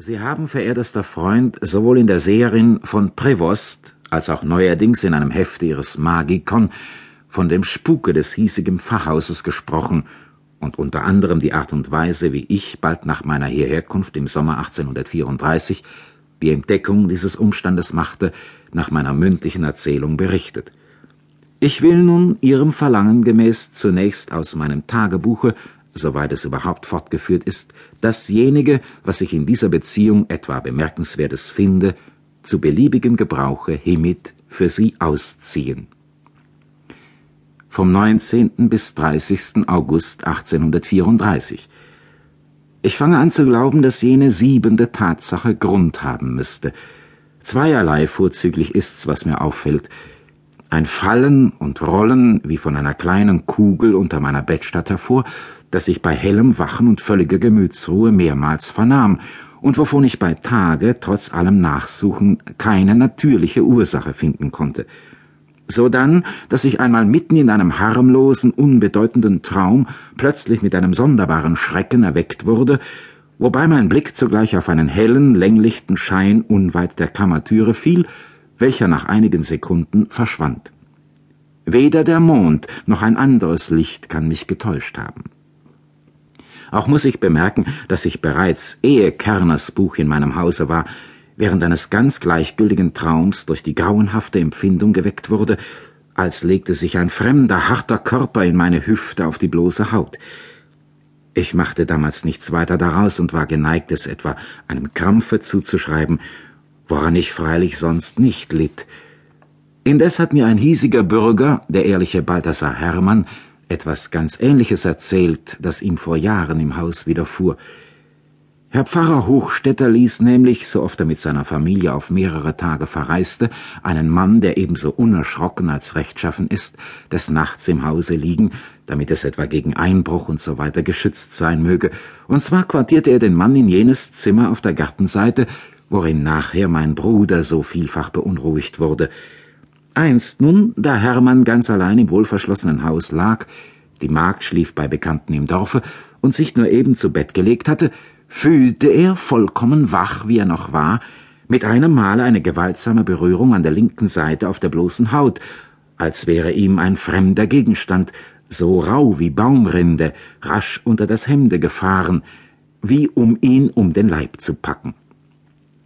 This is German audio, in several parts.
Sie haben, verehrtester Freund, sowohl in der Seherin von Prevost als auch neuerdings in einem Hefte Ihres Magikon von dem Spuke des hiesigen Pfarrhauses gesprochen und unter anderem die Art und Weise, wie ich bald nach meiner Hierherkunft im Sommer 1834 die Entdeckung dieses Umstandes machte, nach meiner mündlichen Erzählung berichtet. Ich will nun Ihrem Verlangen gemäß zunächst aus meinem Tagebuche soweit es überhaupt fortgeführt ist, dasjenige, was ich in dieser Beziehung etwa bemerkenswertes finde, zu beliebigem Gebrauche hiermit für Sie ausziehen. Vom 19. bis 30. August 1834. Ich fange an zu glauben, dass jene siebende Tatsache Grund haben müsste. Zweierlei vorzüglich ist's, was mir auffällt. Ein Fallen und Rollen wie von einer kleinen Kugel unter meiner Bettstatt hervor, das ich bei hellem Wachen und völliger Gemütsruhe mehrmals vernahm und wovon ich bei Tage trotz allem Nachsuchen keine natürliche Ursache finden konnte. Sodann, dass ich einmal mitten in einem harmlosen, unbedeutenden Traum plötzlich mit einem sonderbaren Schrecken erweckt wurde, wobei mein Blick zugleich auf einen hellen, länglichten Schein unweit der Kammertüre fiel, welcher nach einigen Sekunden verschwand. Weder der Mond noch ein anderes Licht kann mich getäuscht haben. Auch muss ich bemerken, dass ich bereits, ehe Kerners Buch in meinem Hause war, während eines ganz gleichgültigen Traums durch die grauenhafte Empfindung geweckt wurde, als legte sich ein fremder, harter Körper in meine Hüfte auf die bloße Haut. Ich machte damals nichts weiter daraus und war geneigt, es etwa einem Krampfe zuzuschreiben, woran ich freilich sonst nicht litt. Indes hat mir ein hiesiger Bürger, der ehrliche Balthasar Hermann, etwas ganz Ähnliches erzählt, das ihm vor Jahren im Haus widerfuhr. Herr Pfarrer Hochstetter ließ nämlich, so oft er mit seiner Familie auf mehrere Tage verreiste, einen Mann, der ebenso unerschrocken als rechtschaffen ist, des Nachts im Hause liegen, damit es etwa gegen Einbruch und so weiter geschützt sein möge, und zwar quartierte er den Mann in jenes Zimmer auf der Gartenseite, worin nachher mein Bruder so vielfach beunruhigt wurde. Einst nun, da Hermann ganz allein im wohlverschlossenen Haus lag, die Magd schlief bei Bekannten im Dorfe und sich nur eben zu Bett gelegt hatte, fühlte er, vollkommen wach wie er noch war, mit einem Male eine gewaltsame Berührung an der linken Seite auf der bloßen Haut, als wäre ihm ein fremder Gegenstand, so rau wie Baumrinde, rasch unter das Hemde gefahren, wie um ihn um den Leib zu packen.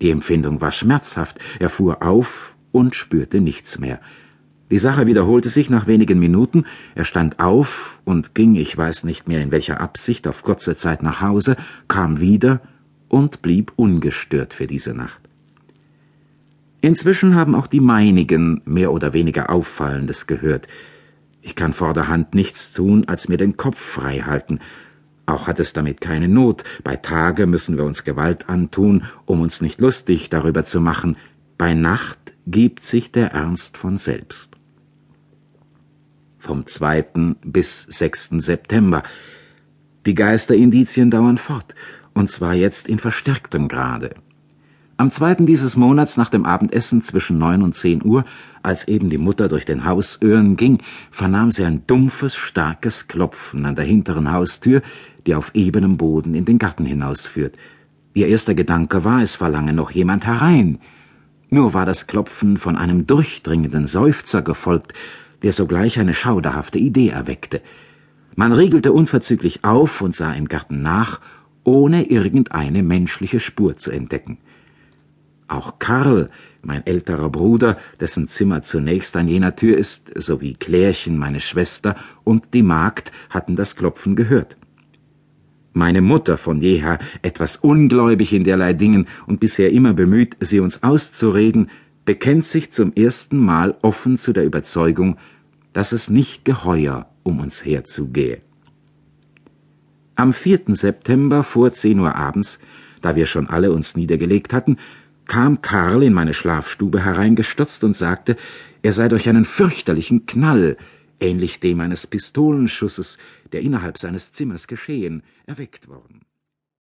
Die Empfindung war schmerzhaft, er fuhr auf und spürte nichts mehr. Die Sache wiederholte sich nach wenigen Minuten, er stand auf und ging, ich weiß nicht mehr in welcher Absicht, auf kurze Zeit nach Hause, kam wieder und blieb ungestört für diese Nacht. Inzwischen haben auch die meinigen mehr oder weniger Auffallendes gehört. Ich kann vorderhand nichts tun, als mir den Kopf frei halten. Auch hat es damit keine Not. Bei Tage müssen wir uns Gewalt antun, um uns nicht lustig darüber zu machen. Bei Nacht gibt sich der Ernst von selbst. Vom 2. bis 6. September. Die Geisterindizien dauern fort, und zwar jetzt in verstärktem Grade. Am zweiten dieses Monats nach dem Abendessen zwischen neun und zehn Uhr, als eben die Mutter durch den Hausöhren ging, vernahm sie ein dumpfes, starkes Klopfen an der hinteren Haustür, die auf ebenem Boden in den Garten hinausführt. Ihr erster Gedanke war, es verlange noch jemand herein. Nur war das Klopfen von einem durchdringenden Seufzer gefolgt, der sogleich eine schauderhafte Idee erweckte. Man riegelte unverzüglich auf und sah im Garten nach, ohne irgendeine menschliche Spur zu entdecken. Auch Karl, mein älterer Bruder, dessen Zimmer zunächst an jener Tür ist, sowie Klärchen, meine Schwester, und die Magd hatten das Klopfen gehört. Meine Mutter, von jeher etwas ungläubig in derlei Dingen und bisher immer bemüht, sie uns auszureden, bekennt sich zum ersten Mal offen zu der Überzeugung, dass es nicht geheuer um uns herzugehe. Am 4. September vor zehn Uhr abends, da wir schon alle uns niedergelegt hatten, kam Karl in meine Schlafstube hereingestürzt und sagte, er sei durch einen fürchterlichen Knall ähnlich dem eines Pistolenschusses, der innerhalb seines Zimmers geschehen, erweckt worden